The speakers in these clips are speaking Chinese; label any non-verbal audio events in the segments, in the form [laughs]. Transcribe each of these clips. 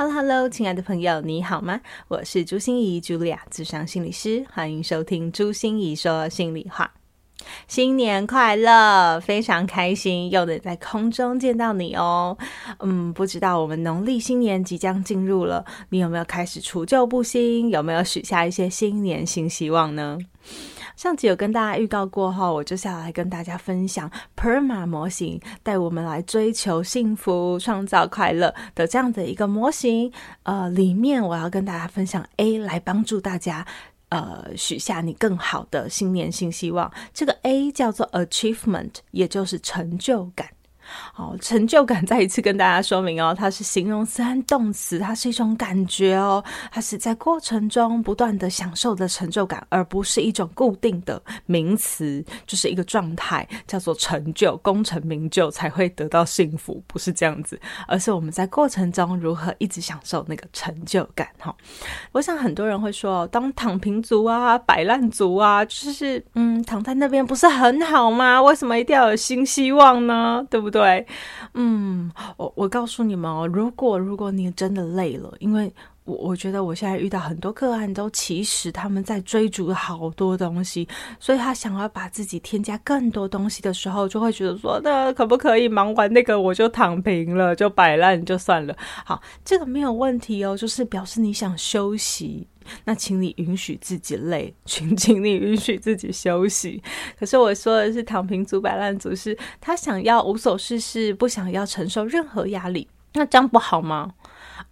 Hello，Hello，亲爱的朋友，你好吗？我是朱心仪，Julia，咨商心理师，欢迎收听朱心仪说心里话。新年快乐，非常开心又能在空中见到你哦。嗯，不知道我们农历新年即将进入了，你有没有开始除旧布新？有没有许下一些新年新希望呢？上集有跟大家预告过后，我就下来跟大家分享 PERMA 模型带我们来追求幸福、创造快乐的这样的一个模型。呃，里面我要跟大家分享 A 来帮助大家，呃，许下你更好的新年新希望。这个 A 叫做 Achievement，也就是成就感。好，成就感再一次跟大家说明哦，它是形容词和动词，它是一种感觉哦，它是在过程中不断的享受的成就感，而不是一种固定的名词，就是一个状态，叫做成就，功成名就才会得到幸福，不是这样子，而是我们在过程中如何一直享受那个成就感。哈，我想很多人会说，当躺平族啊，摆烂族啊，就是嗯，躺在那边不是很好吗？为什么一定要有新希望呢？对不对？对，嗯，我我告诉你们哦，如果如果你真的累了，因为我我觉得我现在遇到很多个案都其实他们在追逐好多东西，所以他想要把自己添加更多东西的时候，就会觉得说，那可不可以忙完那个我就躺平了，就摆烂就算了。好，这个没有问题哦，就是表示你想休息。那请你允许自己累，请 [laughs] 请你允许自己休息。可是我说的是躺平族、摆烂族，是他想要无所事事，不想要承受任何压力。那这样不好吗？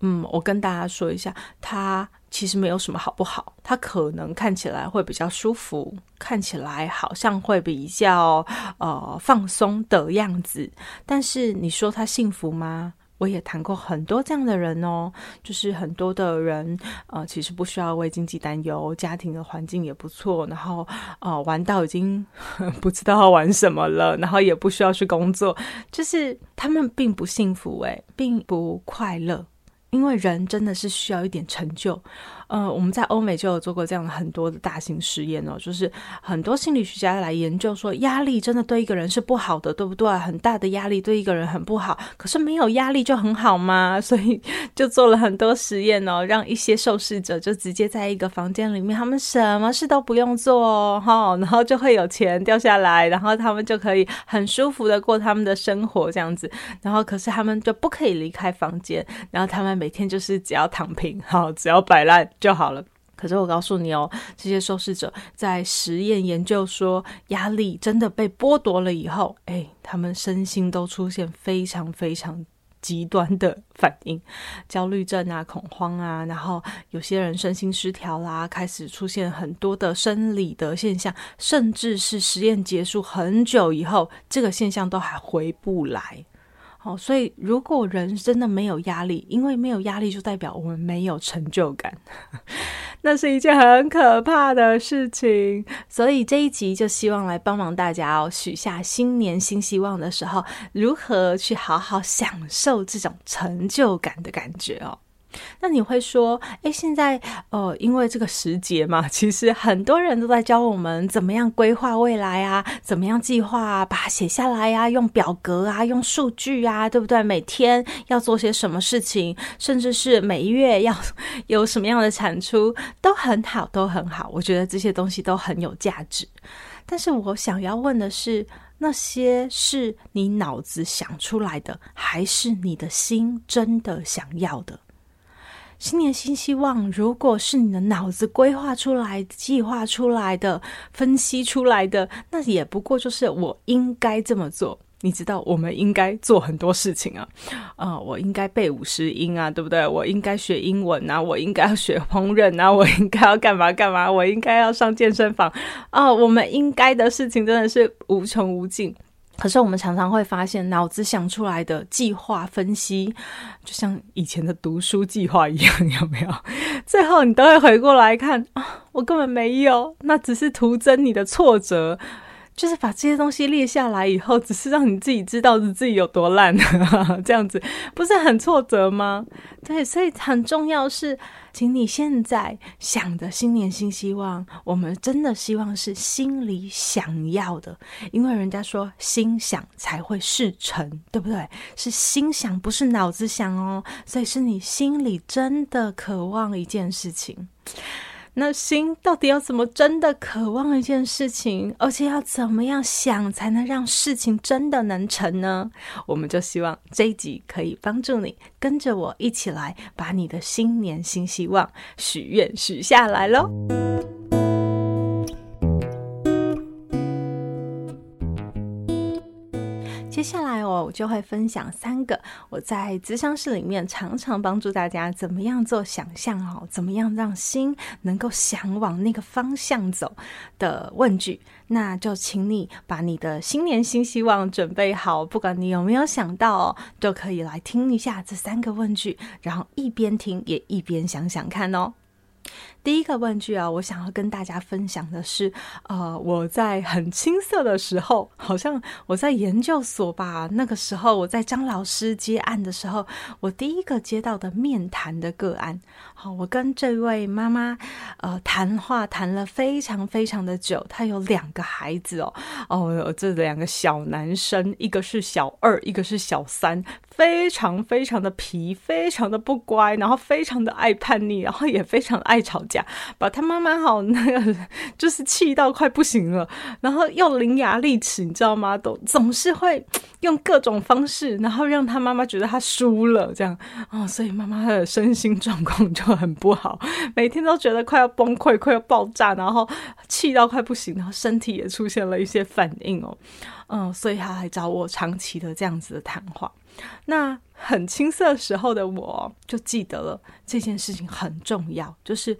嗯，我跟大家说一下，他其实没有什么好不好。他可能看起来会比较舒服，看起来好像会比较呃放松的样子。但是你说他幸福吗？我也谈过很多这样的人哦，就是很多的人，呃，其实不需要为经济担忧，家庭的环境也不错，然后呃，玩到已经 [laughs] 不知道要玩什么了，然后也不需要去工作，就是他们并不幸福，诶，并不快乐。因为人真的是需要一点成就，呃，我们在欧美就有做过这样很多的大型实验哦，就是很多心理学家来研究说，压力真的对一个人是不好的，对不对？很大的压力对一个人很不好，可是没有压力就很好吗？[laughs] 所以就做了很多实验哦，让一些受试者就直接在一个房间里面，他们什么事都不用做哦，哈，然后就会有钱掉下来，然后他们就可以很舒服的过他们的生活这样子，然后可是他们就不可以离开房间，然后他们。每天就是只要躺平，好，只要摆烂就好了。可是我告诉你哦，这些受试者在实验研究说，压力真的被剥夺了以后，哎，他们身心都出现非常非常极端的反应，焦虑症啊、恐慌啊，然后有些人身心失调啦，开始出现很多的生理的现象，甚至是实验结束很久以后，这个现象都还回不来。好，所以如果人真的没有压力，因为没有压力就代表我们没有成就感，[laughs] 那是一件很可怕的事情。所以这一集就希望来帮忙大家哦，许下新年新希望的时候，如何去好好享受这种成就感的感觉哦。那你会说，诶，现在呃，因为这个时节嘛，其实很多人都在教我们怎么样规划未来啊，怎么样计划啊，把它写下来啊，用表格啊，用数据啊，对不对？每天要做些什么事情，甚至是每一月要 [laughs] 有什么样的产出，都很好，都很好。我觉得这些东西都很有价值。但是我想要问的是，那些是你脑子想出来的，还是你的心真的想要的？新年新希望，如果是你的脑子规划出来、计划出来的、分析出来的，那也不过就是我应该这么做。你知道，我们应该做很多事情啊，啊、[laughs] 我应该背五十音啊，对不对？我应该学英文啊，我应该要学烹饪啊，我应该要干嘛干嘛？我应该要上健身房啊、我们应该的事情真的是无穷无尽。可是我们常常会发现，脑子想出来的计划分析，就像以前的读书计划一样，有没有？[laughs] 最后你都会回过来看啊，我根本没有，那只是徒增你的挫折。就是把这些东西列下来以后，只是让你自己知道自己有多烂，这样子不是很挫折吗？对，所以很重要是，请你现在想的新年新希望，我们真的希望是心里想要的，因为人家说心想才会事成，对不对？是心想，不是脑子想哦，所以是你心里真的渴望一件事情。那心到底要怎么真的渴望一件事情，而且要怎么样想才能让事情真的能成呢？我们就希望这一集可以帮助你，跟着我一起来把你的新年新希望许愿许下来喽。接下来哦，我就会分享三个我在咨商室里面常常帮助大家怎么样做想象哦，怎么样让心能够想往那个方向走的问句。那就请你把你的新年新希望准备好，不管你有没有想到哦，都可以来听一下这三个问句，然后一边听也一边想想看哦。第一个问句啊，我想要跟大家分享的是，呃，我在很青涩的时候，好像我在研究所吧，那个时候我在张老师接案的时候，我第一个接到的面谈的个案。好，我跟这位妈妈，呃，谈话谈了非常非常的久。她有两个孩子哦，哦，这两个小男生，一个是小二，一个是小三，非常非常的皮，非常的不乖，然后非常的爱叛逆，然后也非常爱吵架，把他妈妈好那个就是气到快不行了，然后又伶牙俐齿，你知道吗？都总是会用各种方式，然后让他妈妈觉得他输了，这样哦，所以妈妈的身心状况就。很不好，每天都觉得快要崩溃，快要爆炸，然后气到快不行，然后身体也出现了一些反应哦，嗯，所以他还找我长期的这样子的谈话。那很青涩时候的我就记得了这件事情很重要，就是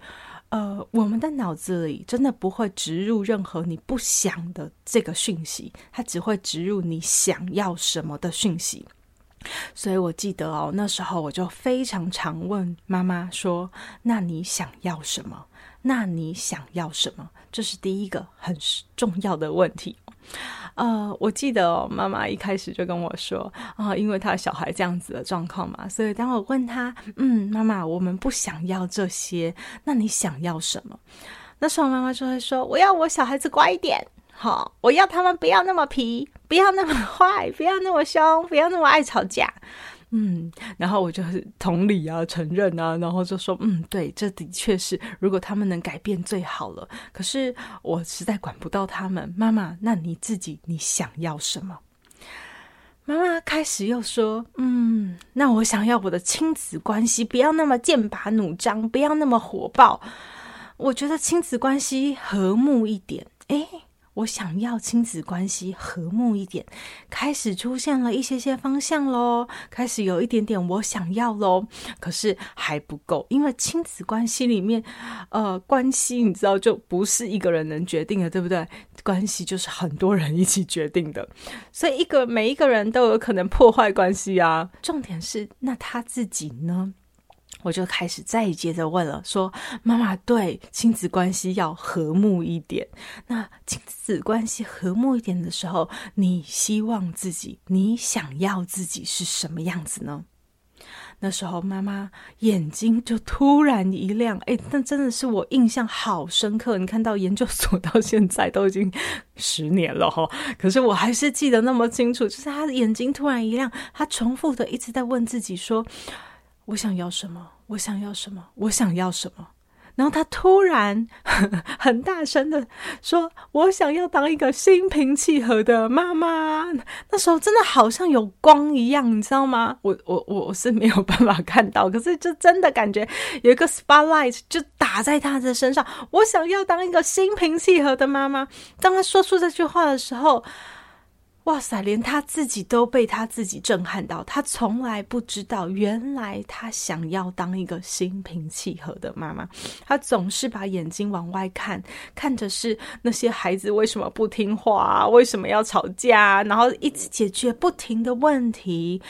呃，我们的脑子里真的不会植入任何你不想的这个讯息，它只会植入你想要什么的讯息。所以我记得哦，那时候我就非常常问妈妈说：“那你想要什么？那你想要什么？”这是第一个很重要的问题。呃，我记得哦，妈妈一开始就跟我说啊，因为他小孩这样子的状况嘛，所以当我问他：“嗯，妈妈，我们不想要这些，那你想要什么？”那时候妈妈就会说：“我要我小孩子乖一点。”好，我要他们不要那么皮，不要那么 [laughs] 坏，不要那么凶，不要那么爱吵架。嗯，然后我就同理啊，承认啊，然后就说，嗯，对，这的确是，如果他们能改变最好了。可是我实在管不到他们，妈妈，那你自己你想要什么？妈妈开始又说，嗯，那我想要我的亲子关系不要那么剑拔弩张，不要那么火爆。我觉得亲子关系和睦一点，诶。我想要亲子关系和睦一点，开始出现了一些些方向喽，开始有一点点我想要喽，可是还不够，因为亲子关系里面，呃，关系你知道就不是一个人能决定的，对不对？关系就是很多人一起决定的，所以一个每一个人都有可能破坏关系啊。重点是，那他自己呢？我就开始再接着问了，说：“妈妈，对，亲子关系要和睦一点。那亲子关系和睦一点的时候，你希望自己，你想要自己是什么样子呢？”那时候妈妈眼睛就突然一亮，诶，那真的是我印象好深刻。你看到研究所到现在都已经十年了哈，可是我还是记得那么清楚，就是她的眼睛突然一亮，她重复的一直在问自己说。我想要什么？我想要什么？我想要什么？然后他突然 [laughs] 很大声的说：“我想要当一个心平气和的妈妈。”那时候真的好像有光一样，你知道吗？我我我我是没有办法看到，可是就真的感觉有一个 spotlight 就打在他的身上。我想要当一个心平气和的妈妈。当他说出这句话的时候。哇塞！连他自己都被他自己震撼到，他从来不知道，原来他想要当一个心平气和的妈妈。他总是把眼睛往外看，看着是那些孩子为什么不听话，为什么要吵架，然后一直解决不停的问题。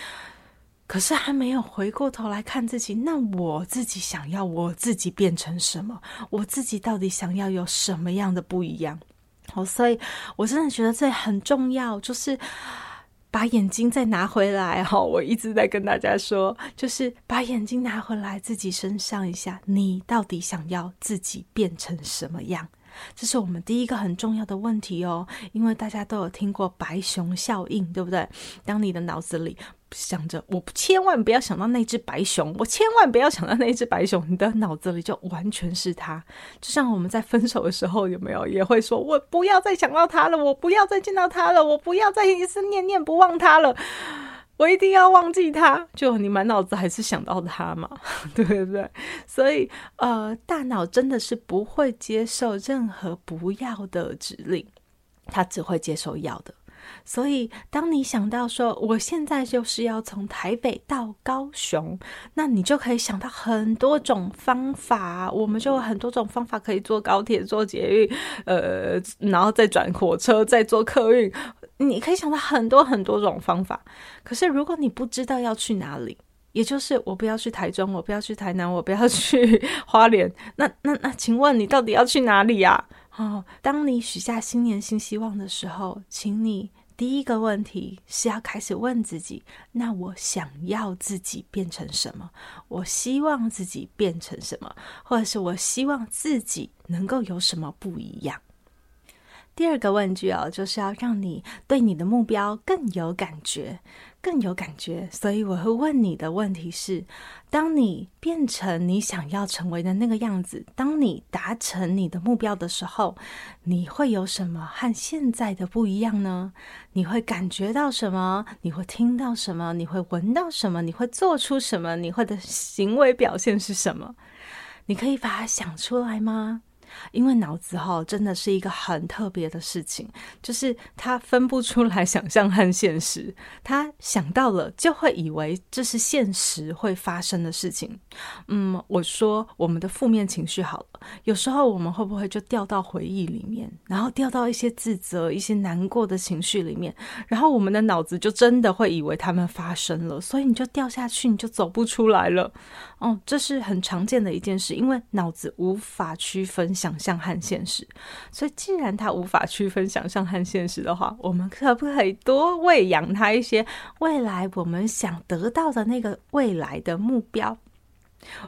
可是还没有回过头来看自己，那我自己想要我自己变成什么？我自己到底想要有什么样的不一样？好，所以我真的觉得这很重要，就是把眼睛再拿回来。[laughs] 哈，我一直在跟大家说，就是把眼睛拿回来，自己身上一下，你到底想要自己变成什么样？这是我们第一个很重要的问题哦，因为大家都有听过白熊效应，对不对？当你的脑子里想着我千万不要想到那只白熊，我千万不要想到那只白熊，你的脑子里就完全是它。就像我们在分手的时候，有没有也会说，我不要再想到他了，我不要再见到他了，我不要再一次念念不忘他了，我一定要忘记他。就你满脑子还是想到他嘛，[laughs] 对不对？所以呃，大脑真的是不会接受任何不要的指令，它只会接受要的。所以，当你想到说我现在就是要从台北到高雄，那你就可以想到很多种方法。我们就有很多种方法可以坐高铁、坐捷运，呃，然后再转火车、再坐客运。你可以想到很多很多种方法。可是，如果你不知道要去哪里，也就是我不要去台中，我不要去台南，我不要去 [laughs] 花莲，那那那，请问你到底要去哪里呀？哦，当你许下新年新希望的时候，请你。第一个问题是要开始问自己：那我想要自己变成什么？我希望自己变成什么？或者是我希望自己能够有什么不一样？第二个问句哦，就是要让你对你的目标更有感觉。更有感觉，所以我会问你的问题是：当你变成你想要成为的那个样子，当你达成你的目标的时候，你会有什么和现在的不一样呢？你会感觉到什么？你会听到什么？你会闻到什么？你会做出什么？你会的行为表现是什么？你可以把它想出来吗？因为脑子哈真的是一个很特别的事情，就是他分不出来想象和现实，他想到了就会以为这是现实会发生的事情。嗯，我说我们的负面情绪好了，有时候我们会不会就掉到回忆里面，然后掉到一些自责、一些难过的情绪里面，然后我们的脑子就真的会以为他们发生了，所以你就掉下去，你就走不出来了。哦，这是很常见的一件事，因为脑子无法区分想象和现实，所以既然它无法区分想象和现实的话，我们可不可以多喂养它一些未来我们想得到的那个未来的目标？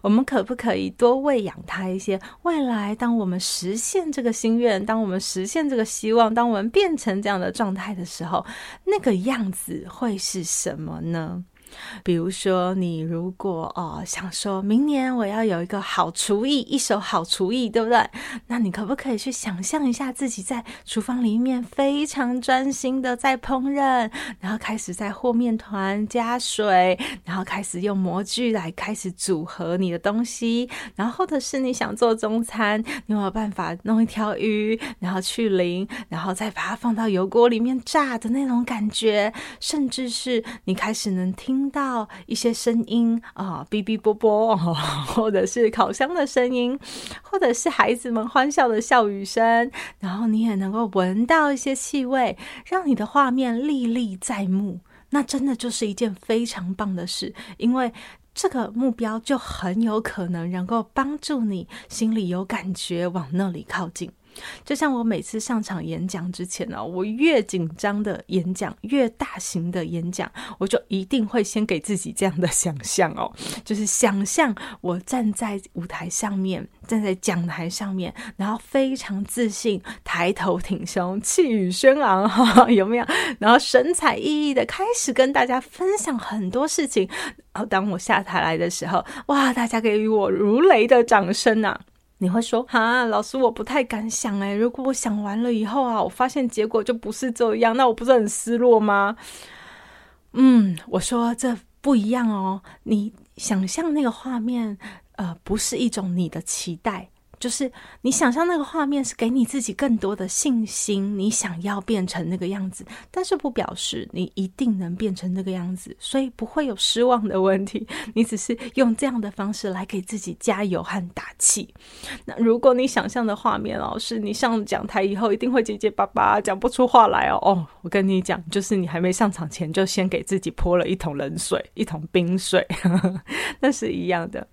我们可不可以多喂养它一些未来？当我们实现这个心愿，当我们实现这个希望，当我们变成这样的状态的时候，那个样子会是什么呢？比如说，你如果哦想说明年我要有一个好厨艺，一手好厨艺，对不对？那你可不可以去想象一下自己在厨房里面非常专心的在烹饪，然后开始在和面团加水，然后开始用模具来开始组合你的东西，然后或者是你想做中餐，你有没有办法弄一条鱼，然后去鳞，然后再把它放到油锅里面炸的那种感觉，甚至是你开始能听。到一些声音啊，哔哔啵啵，[laughs] 或者是烤箱的声音，或者是孩子们欢笑的笑语声，然后你也能够闻到一些气味，让你的画面历历在目。那真的就是一件非常棒的事，因为这个目标就很有可能能够帮助你心里有感觉，往那里靠近。就像我每次上场演讲之前呢、我越紧张的演讲，越大型的演讲，我就一定会先给自己这样的想象哦，就是想象我站在舞台上面，站在讲台上面，然后非常自信，抬头挺胸，气宇轩昂，[laughs] 哈，有没有？然后神采奕奕的开始跟大家分享很多事情。然后当我下台来的时候，哇，大家给予我如雷的掌声啊！你会说哈，老师，我不太敢想诶，如果我想完了以后啊，我发现结果就不是这样，那我不是很失落吗？嗯，我说这不一样哦。你想象那个画面，呃，不是一种你的期待，就是你想象那个画面是给你自己更多的信心，你想要变成那个样子，但是不表示你一定能变成那个样子，所以不会有失望的问题。[laughs] 你只是用这样的方式来给自己加油和打气。那如果你想象的画面哦，是你上讲台以后一定会结结巴巴，讲不出话来哦，哦，我跟你讲，就是你还没上场前就先给自己泼了一桶冷水，一桶冰水，[laughs] 那是一样的。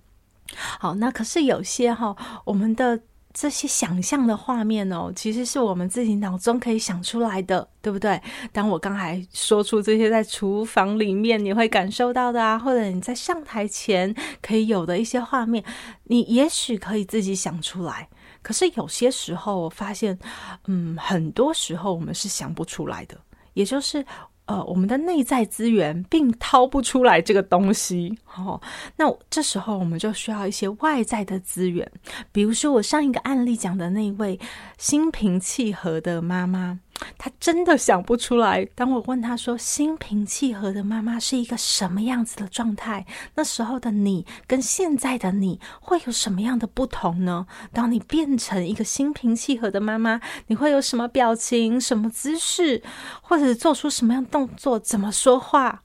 好，那可是有些哈，我们的这些想象的画面哦，其实是我们自己脑中可以想出来的，对不对？当我刚才说出这些在厨房里面你会感受到的啊，或者你在上台前可以有的一些画面，你也许可以自己想出来。可是有些时候我发现，嗯，很多时候我们是想不出来的，也就是。呃，我们的内在资源并掏不出来这个东西，哦，那这时候我们就需要一些外在的资源，比如说我上一个案例讲的那位心平气和的妈妈。他真的想不出来。当我问他说：“心平气和的妈妈是一个什么样子的状态？那时候的你跟现在的你会有什么样的不同呢？当你变成一个心平气和的妈妈，你会有什么表情、什么姿势，或者做出什么样动作、怎么说话？”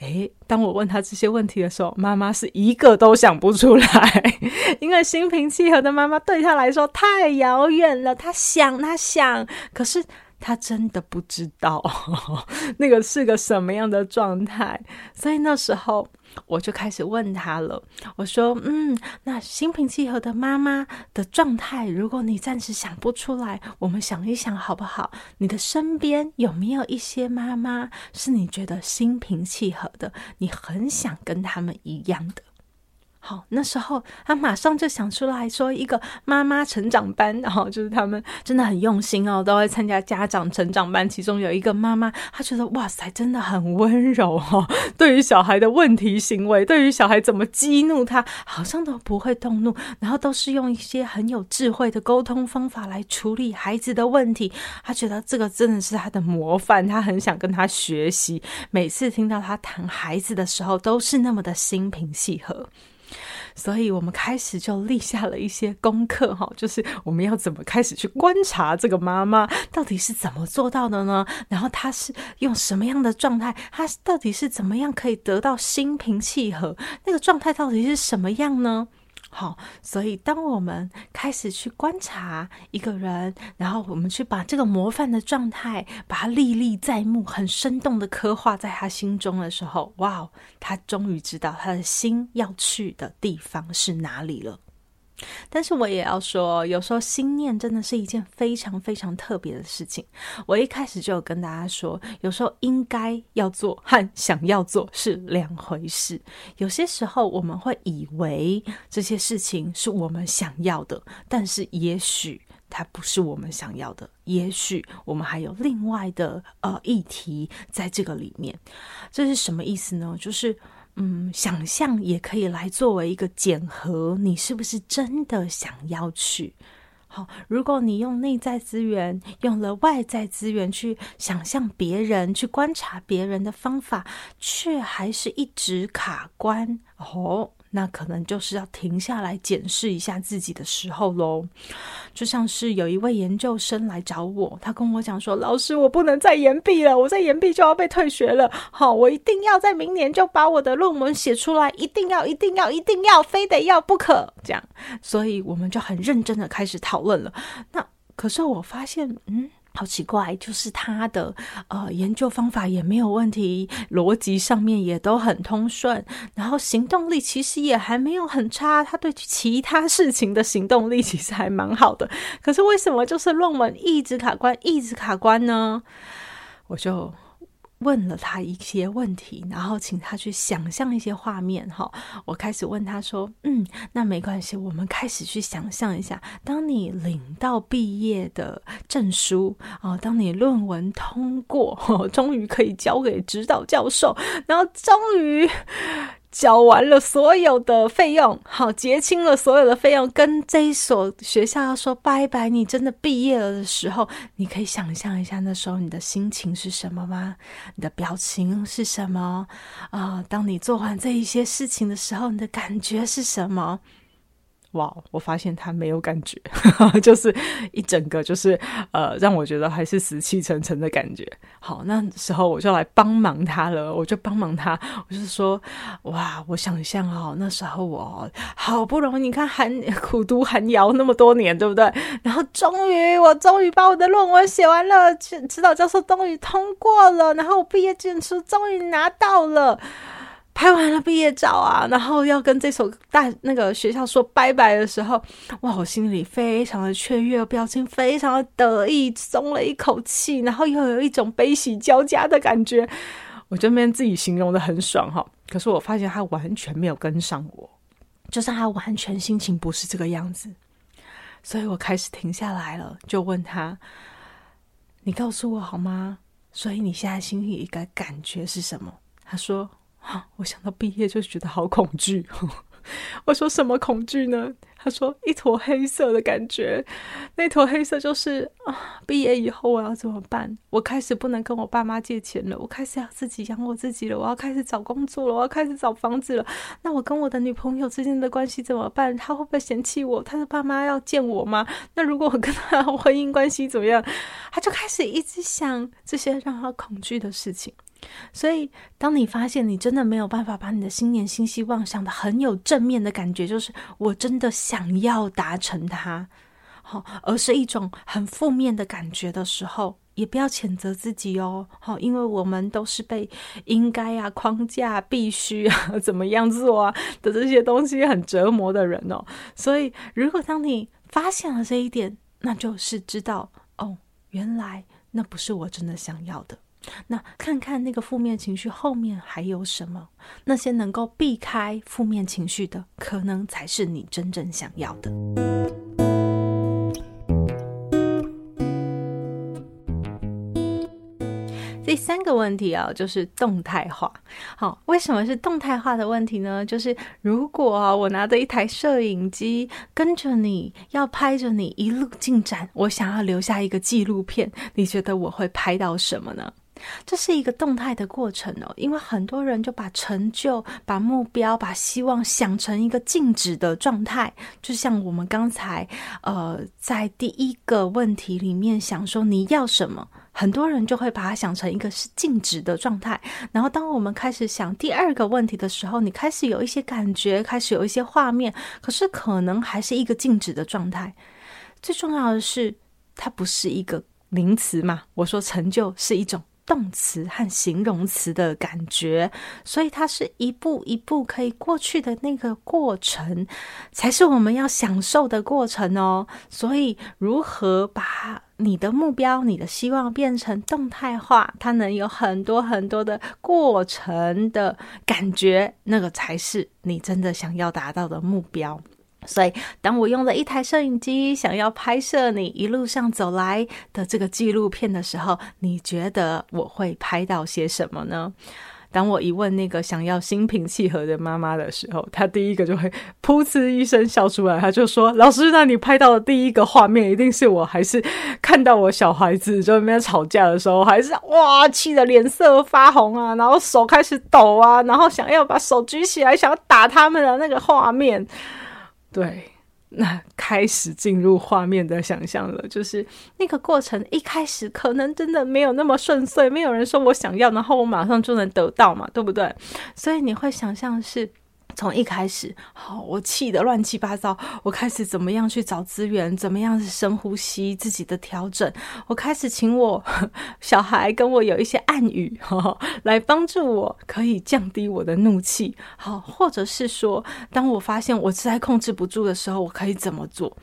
诶，当我问他这些问题的时候，妈妈是一个都想不出来，[laughs] 因为心平气和的妈妈对他来说太遥远了。他想，他想，可是。他真的不知道 [laughs] 那个是个什么样的状态，所以那时候我就开始问他了。我说：“嗯，那心平气和的妈妈的状态，如果你暂时想不出来，我们想一想好不好？你的身边有没有一些妈妈是你觉得心平气和的，你很想跟他们一样的？”好，那时候他马上就想出来说一个妈妈成长班，然后就是他们真的很用心哦，都会参加家长成长班。其中有一个妈妈，她觉得哇塞，真的很温柔哦。对于小孩的问题行为，对于小孩怎么激怒他，好像都不会动怒，然后都是用一些很有智慧的沟通方法来处理孩子的问题。他觉得这个真的是他的模范，他很想跟他学习。每次听到他谈孩子的时候，都是那么的心平气和。所以我们开始就立下了一些功课，哈，就是我们要怎么开始去观察这个妈妈到底是怎么做到的呢？然后她是用什么样的状态？她到底是怎么样可以得到心平气和？那个状态到底是什么样呢？好，所以当我们开始去观察一个人，然后我们去把这个模范的状态，把它历历在目，很生动的刻画在他心中的时候，哇，他终于知道他的心要去的地方是哪里了。但是我也要说，有时候心念真的是一件非常非常特别的事情。我一开始就有跟大家说，有时候应该要做和想要做是两回事。有些时候我们会以为这些事情是我们想要的，但是也许它不是我们想要的，也许我们还有另外的呃议题在这个里面。这是什么意思呢？就是。嗯，想象也可以来作为一个检核，你是不是真的想要去？好，如果你用内在资源，用了外在资源去想象别人，去观察别人的方法，却还是一直卡关哦。那可能就是要停下来检视一下自己的时候喽。就像是有一位研究生来找我，他跟我讲说：“老师，我不能再延毕了，我再延毕就要被退学了。好，我一定要在明年就把我的论文写出来，一定要，一定要，一定要，非得要不可。”这样，所以我们就很认真的开始讨论了。那可是我发现，嗯。好奇怪，就是他的呃研究方法也没有问题，逻辑上面也都很通顺，然后行动力其实也还没有很差，他对其他事情的行动力其实还蛮好的。可是为什么就是论文一直卡关，一直卡关呢？我就。问了他一些问题，然后请他去想象一些画面。哈，我开始问他说：“嗯，那没关系，我们开始去想象一下，当你领到毕业的证书啊，当你论文通过，终于可以交给指导教授，然后终于。”缴完了所有的费用，好，结清了所有的费用，跟这一所学校要说拜拜。你真的毕业了的时候，你可以想象一下那时候你的心情是什么吗？你的表情是什么？啊、当你做完这一些事情的时候，你的感觉是什么？哇，我发现他没有感觉，[laughs] 就是一整个就是呃，让我觉得还是死气沉沉的感觉。好，那时候我就来帮忙他了，我就帮忙他，我就说哇，我想象哦，那时候我好不容易，你看寒 [laughs] 苦读寒窑那么多年，对不对？然后终于我终于把我的论文写完了，指导教授终于通过了，然后我毕业证书终于拿到了。拍完了毕业照啊，然后要跟这所大那个学校说拜拜的时候，哇，我心里非常的雀跃，表情非常的得意，松了一口气，然后又有一种悲喜交加的感觉。我这边自己形容的很爽哈，可是我发现他完全没有跟上我，就是他完全心情不是这个样子，所以我开始停下来了，就问他：“你告诉我好吗？所以你现在心里一个感觉是什么？”他说。啊！[gasps] 我想到毕业就觉得好恐惧。[laughs] 我说什么恐惧呢？他说一坨黑色的感觉，那坨黑色就是啊，毕业以后我要怎么办？我开始不能跟我爸妈借钱了，我开始要自己养我自己了，我要开始找工作了，我要开始找房子了。那我跟我的女朋友之间的关系怎么办？他会不会嫌弃我？他的爸妈要见我吗？那如果我跟他婚姻关系怎么样？他就开始一直想这些让他恐惧的事情。所以，当你发现你真的没有办法把你的新年新希望想得很有正面的感觉，就是我真的想要达成它，好，而是一种很负面的感觉的时候，也不要谴责自己哦，好，因为我们都是被应该啊、框架、必须啊、怎么样做啊的这些东西很折磨的人哦。所以，如果当你发现了这一点，那就是知道哦，原来那不是我真的想要的。那看看那个负面情绪后面还有什么？那些能够避开负面情绪的，可能才是你真正想要的。第三个问题啊，就是动态化。好，为什么是动态化的问题呢？就是如果啊我拿着一台摄影机跟着你要拍着你一路进展，我想要留下一个纪录片，你觉得我会拍到什么呢？这是一个动态的过程哦，因为很多人就把成就、把目标、把希望想成一个静止的状态，就像我们刚才呃在第一个问题里面想说你要什么，很多人就会把它想成一个是静止的状态。然后当我们开始想第二个问题的时候，你开始有一些感觉，开始有一些画面，可是可能还是一个静止的状态。最重要的是，它不是一个名词嘛？我说成就是一种。动词和形容词的感觉，所以它是一步一步可以过去的那个过程，才是我们要享受的过程哦。所以，如何把你的目标、你的希望变成动态化，它能有很多很多的过程的感觉，那个才是你真的想要达到的目标。所以，当我用了一台摄影机，想要拍摄你一路上走来的这个纪录片的时候，你觉得我会拍到些什么呢？当我一问那个想要心平气和的妈妈的时候，她第一个就会噗嗤一声笑出来，她就说：“老师，那你拍到的第一个画面一定是我还是看到我小孩子在那边吵架的时候，还是哇气得脸色发红啊，然后手开始抖啊，然后想要把手举起来想要打他们的那个画面。”对，那开始进入画面的想象了，就是那个过程一开始可能真的没有那么顺遂，没有人说我想要，然后我马上就能得到嘛，对不对？所以你会想象是。从一开始，好，我气得乱七八糟。我开始怎么样去找资源，怎么样深呼吸自己的调整。我开始请我小孩跟我有一些暗语，呵 [laughs] 呵来帮助我可以降低我的怒气。好，或者是说，当我发现我实在控制不住的时候，我可以怎么做？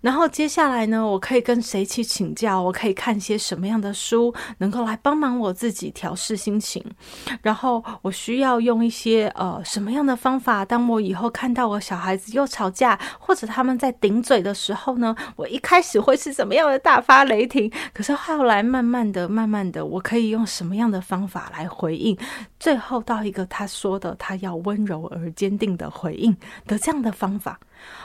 然后接下来呢，我可以跟谁去请教？我可以看些什么样的书，能够来帮忙我自己调试心情？然后我需要用一些呃什么样的方法？当我以后看到我小孩子又吵架，或者他们在顶嘴的时候呢，我一开始会是怎么样的大发雷霆？可是后来慢慢的、慢慢的，我可以用什么样的方法来回应？最后到一个他说的，他要温柔而坚定的回应的这样的方法。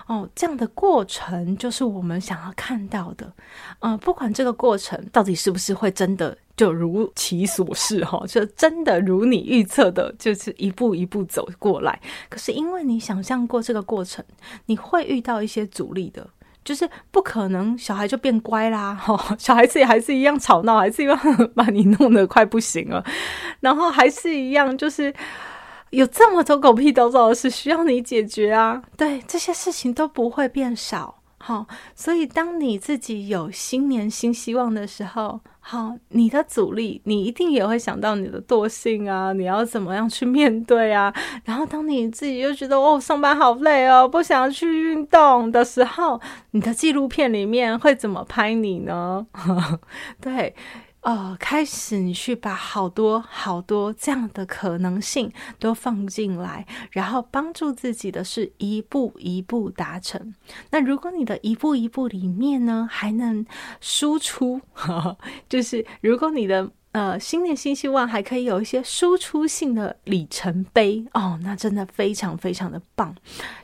哦，这样的过程就是我们想要看到的。嗯、不管这个过程到底是不是会真的就如其所示哈，就真的如你预测的，就是一步一步走过来。可是因为你想象过这个过程，你会遇到一些阻力的，就是不可能小孩就变乖啦，哈，小孩子也还是一样吵闹，还是一样把你弄得快不行了，然后还是一样就是。有这么多狗屁叨叨的事需要你解决啊！对，这些事情都不会变少。好，所以当你自己有新年新希望的时候，好，你的阻力，你一定也会想到你的惰性啊，你要怎么样去面对啊？然后当你自己又觉得哦，上班好累哦，不想去运动的时候，你的纪录片里面会怎么拍你呢？[laughs] 对。呃，开始你去把好多好多这样的可能性都放进来，然后帮助自己的是一步一步达成。那如果你的一步一步里面呢，还能输出，呵呵，就是如果你的。呃，新年新希望还可以有一些输出性的里程碑哦，那真的非常非常的棒。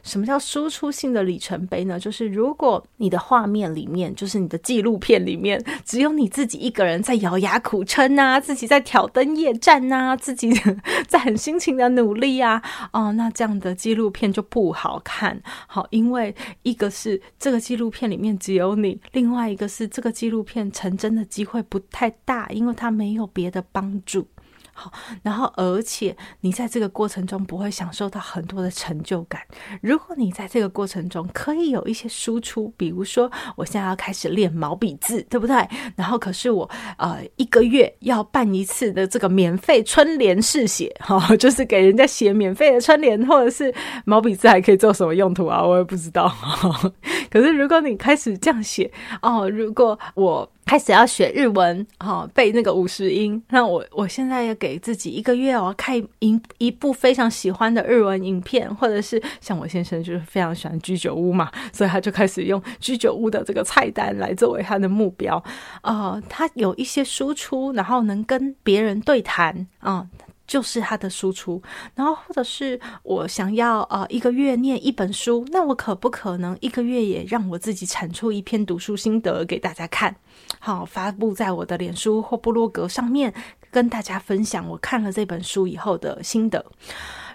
什么叫输出性的里程碑呢？就是如果你的画面里面，就是你的纪录片里面，只有你自己一个人在咬牙苦撑啊，自己在挑灯夜战啊，自己 [laughs] 在很辛勤的努力啊，哦，那这样的纪录片就不好看。好，因为一个是这个纪录片里面只有你，另外一个是这个纪录片成真的机会不太大，因为它没有。有别的帮助。好，然后而且你在这个过程中不会享受到很多的成就感。如果你在这个过程中可以有一些输出，比如说我现在要开始练毛笔字，对不对？然后可是我呃一个月要办一次的这个免费春联试写，哈，[laughs] 就是给人家写免费的春联，或者是毛笔字还可以做什么用途啊？我也不知道。[laughs] 可是如果你开始这样写哦，如果我开始要学日文，哈，背那个五十音，那我我现在要给自己一个月，我要看一一部非常喜欢的日文影片，或者是像我先生就是非常喜欢居酒屋嘛，[laughs] 所以他就开始用居酒屋的这个菜单来作为他的目标，呃，他有一些输出，然后能跟别人对谈，啊、就是他的输出，然后或者是我想要呃一个月念一本书，那我可不可能一个月也让我自己产出一篇读书心得给大家看，好，发布在我的脸书或部落格上面，跟大家分享我看了这本书以后的心得。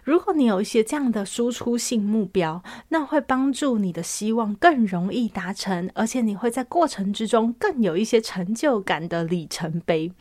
如果你有一些这样的输出性目标，那会帮助你的希望更容易达成，而且你会在过程之中更有一些成就感的里程碑。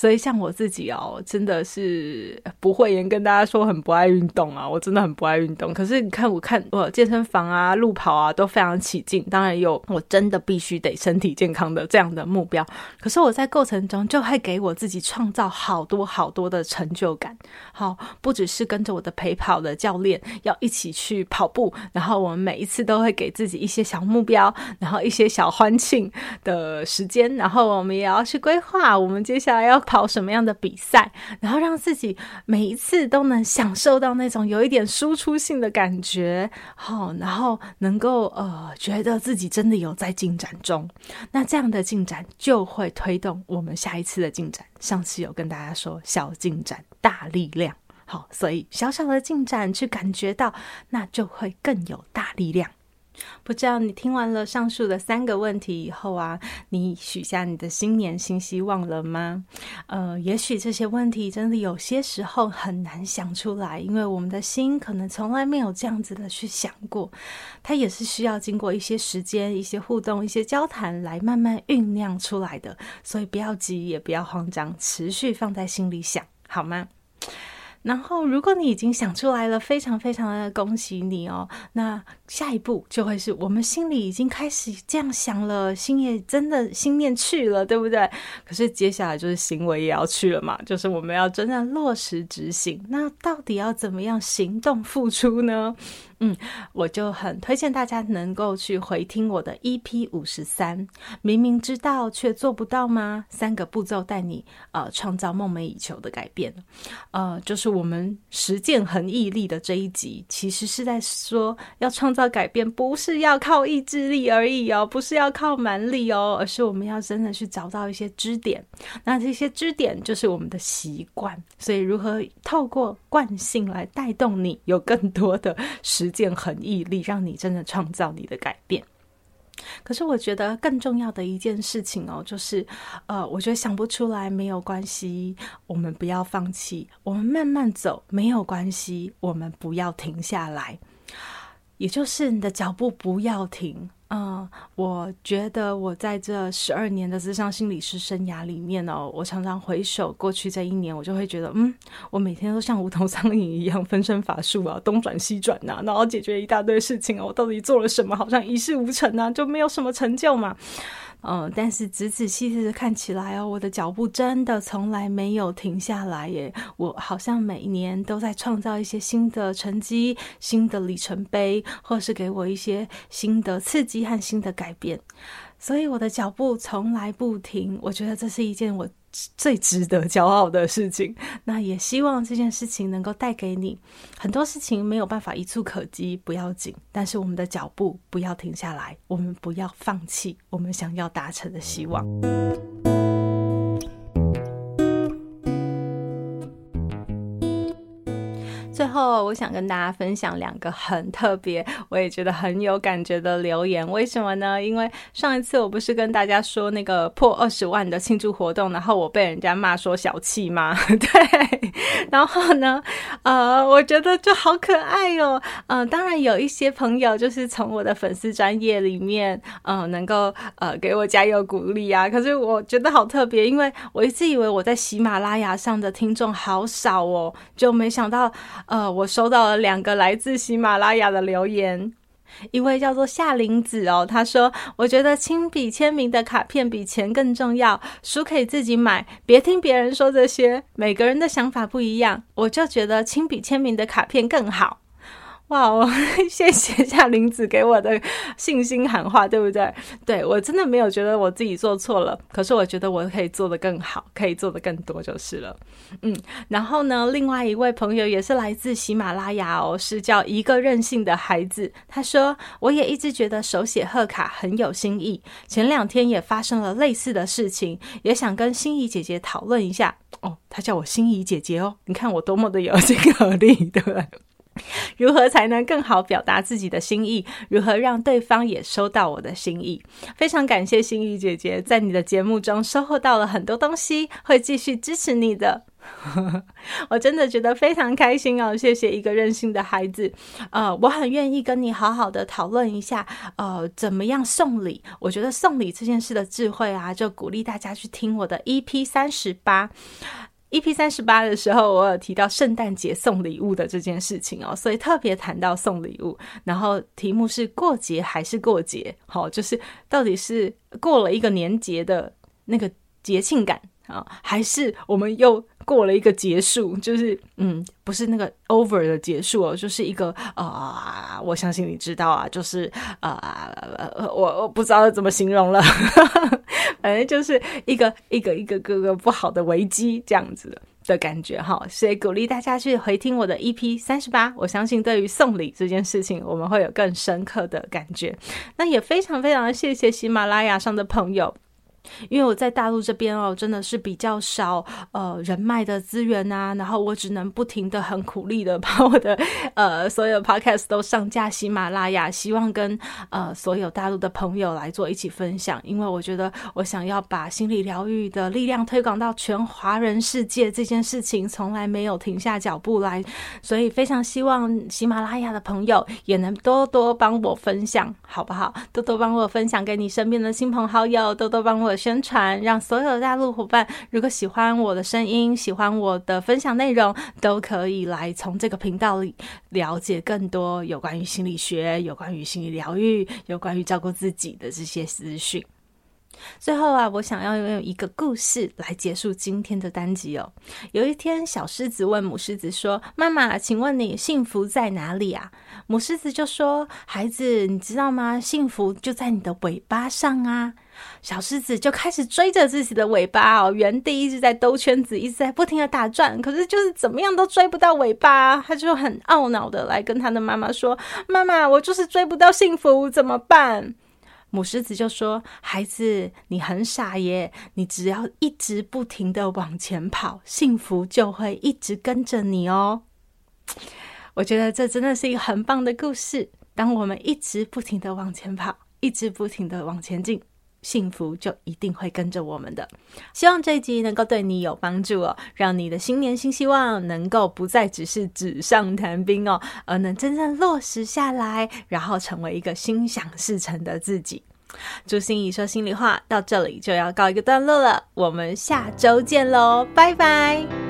所以像我自己哦，真的是不会言跟大家说很不爱运动啊，我真的很不爱运动。可是你看，我看我健身房啊、路跑啊都非常起劲，当然有我真的必须得身体健康的这样的目标。可是我在过程中就会给我自己创造好多好多的成就感。好，不只是跟着我的陪跑的教练要一起去跑步，然后我们每一次都会给自己一些小目标，然后一些小欢庆的时间，然后我们也要去规划我们接下来要。跑什么样的比赛，然后让自己每一次都能享受到那种有一点输出性的感觉，好，然后能够呃觉得自己真的有在进展中，那这样的进展就会推动我们下一次的进展。上次有跟大家说，小进展大力量，好，所以小小的进展去感觉到，那就会更有大力量。不知道你听完了上述的三个问题以后啊，你许下你的新年新希望了吗？呃，也许这些问题真的有些时候很难想出来，因为我们的心可能从来没有这样子的去想过，它也是需要经过一些时间、一些互动、一些交谈来慢慢酝酿出来的。所以不要急，也不要慌张，持续放在心里想，好吗？然后，如果你已经想出来了，非常非常的恭喜你哦。那下一步就会是我们心里已经开始这样想了，心也真的心念去了，对不对？可是接下来就是行为也要去了嘛，就是我们要真正落实执行。那到底要怎么样行动付出呢？嗯，我就很推荐大家能够去回听我的 EP 五十三，明明知道却做不到吗？三个步骤带你呃创造梦寐以求的改变。呃，就是我们实践恒毅力的这一集，其实是在说要创造改变，不是要靠意志力而已哦，不是要靠蛮力哦，而是我们要真的去找到一些支点。那这些支点就是我们的习惯，所以如何透过惯性来带动你有更多的实。实践恒毅力，让你真的创造你的改变。可是我觉得更重要的一件事情哦，就是，呃，我觉得想不出来没有关系，我们不要放弃，我们慢慢走没有关系，我们不要停下来，也就是你的脚步不要停。嗯，我觉得我在这十二年的智商心理师生涯里面哦，我常常回首过去这一年，我就会觉得，嗯，我每天都像无头苍蝇一样分身乏术啊，东转西转呐、啊，然后解决一大堆事情啊，我到底做了什么？好像一事无成啊，就没有什么成就嘛。嗯，但是仔仔细细的看起来哦，我的脚步真的从来没有停下来耶。我好像每年都在创造一些新的成绩、新的里程碑，或是给我一些新的刺激和新的改变。所以我的脚步从来不停。我觉得这是一件我最值得骄傲的事情，那也希望这件事情能够带给你很多事情没有办法一蹴可及，不要紧，但是我们的脚步不要停下来，我们不要放弃我们想要达成的希望。最后，我想跟大家分享两个很特别，我也觉得很有感觉的留言。为什么呢？因为上一次我不是跟大家说那个破二十万的庆祝活动，然后我被人家骂说小气吗？[laughs] 对。然后呢，呃，我觉得就好可爱哦。嗯、当然有一些朋友就是从我的粉丝专业里面，嗯、能够呃给我加油鼓励啊。可是我觉得好特别，因为我一直以为我在喜马拉雅上的听众好少哦，就没想到。呃，我收到了两个来自喜马拉雅的留言，一位叫做夏玲子哦，他说：“我觉得亲笔签名的卡片比钱更重要，书可以自己买，别听别人说这些，每个人的想法不一样，我就觉得亲笔签名的卡片更好。”哇哦，[laughs] 谢谢夏玲子给我的信心喊话，对不对？对，我真的没有觉得我自己做错了，可是我觉得我可以做得更好，可以做得更多就是了。嗯，然后呢，另外一位朋友也是来自喜马拉雅哦，是叫一个任性的孩子。他说，我也一直觉得手写贺卡很有新意，前两天也发生了类似的事情，也想跟心怡姐姐讨论一下。哦，他叫我心怡姐姐哦，你看我多么的有亲和力，对不对？如何才能更好表达自己的心意？如何让对方也收到我的心意？非常感谢心怡姐姐在你的节目中收获到了很多东西，会继续支持你的。[laughs] 我真的觉得非常开心哦！谢谢一个任性的孩子。呃，我很愿意跟你好好的讨论一下，呃，怎么样送礼？我觉得送礼这件事的智慧啊，就鼓励大家去听我的 EP 三十八。EP 三十八的时候，我有提到圣诞节送礼物的这件事情哦，所以特别谈到送礼物。然后题目是过节还是过节？好，就是到底是过了一个年节的那个节庆感啊，还是我们又过了一个结束？就是嗯，不是那个 over 的结束哦，就是一个啊、我相信你知道啊，就是啊、呃，我我不知道怎么形容了。[laughs] 反正就是一个一个一个个个不好的危机这样子的感觉哈，所以鼓励大家去回听我的 EP 三十八，我相信对于送礼这件事情，我们会有更深刻的感觉。那也非常非常的谢谢喜马拉雅上的朋友。因为我在大陆这边哦，真的是比较少呃人脉的资源啊，然后我只能不停的很苦力的 [laughs] 把我的呃所有 podcast 都上架喜马拉雅，希望跟呃所有大陆的朋友来做一起分享。因为我觉得我想要把心理疗愈的力量推广到全华人世界这件事情，从来没有停下脚步来，所以非常希望喜马拉雅的朋友也能多多帮我分享，好不好？多多帮我分享给你身边的亲朋好友，多多帮我。宣传，让所有大陆伙伴，如果喜欢我的声音，喜欢我的分享内容，都可以来从这个频道里了解更多有关于心理学、有关于心理疗愈、有关于照顾自己的这些资讯。最后啊，我想要用一个故事来结束今天的单集哦。有一天，小狮子问母狮子说：“妈妈，请问你幸福在哪里啊？”母狮子就说：“孩子，你知道吗？幸福就在你的尾巴上啊。”小狮子就开始追着自己的尾巴哦，原地一直在兜圈子，一直在不停的打转，可是就是怎么样都追不到尾巴，他就很懊恼的来跟他的妈妈说：“妈妈，我就是追不到幸福，怎么办？”母狮子就说：“孩子，你很傻耶，你只要一直不停的往前跑，幸福就会一直跟着你哦。”我觉得这真的是一个很棒的故事。当我们一直不停的往前跑，一直不停的往前进。幸福就一定会跟着我们的。希望这一集能够对你有帮助哦，让你的新年新希望能够不再只是纸上谈兵哦，而能真正落实下来，然后成为一个心想事成的自己。朱心怡说心里话，到这里就要告一个段落了，我们下周见喽，拜拜。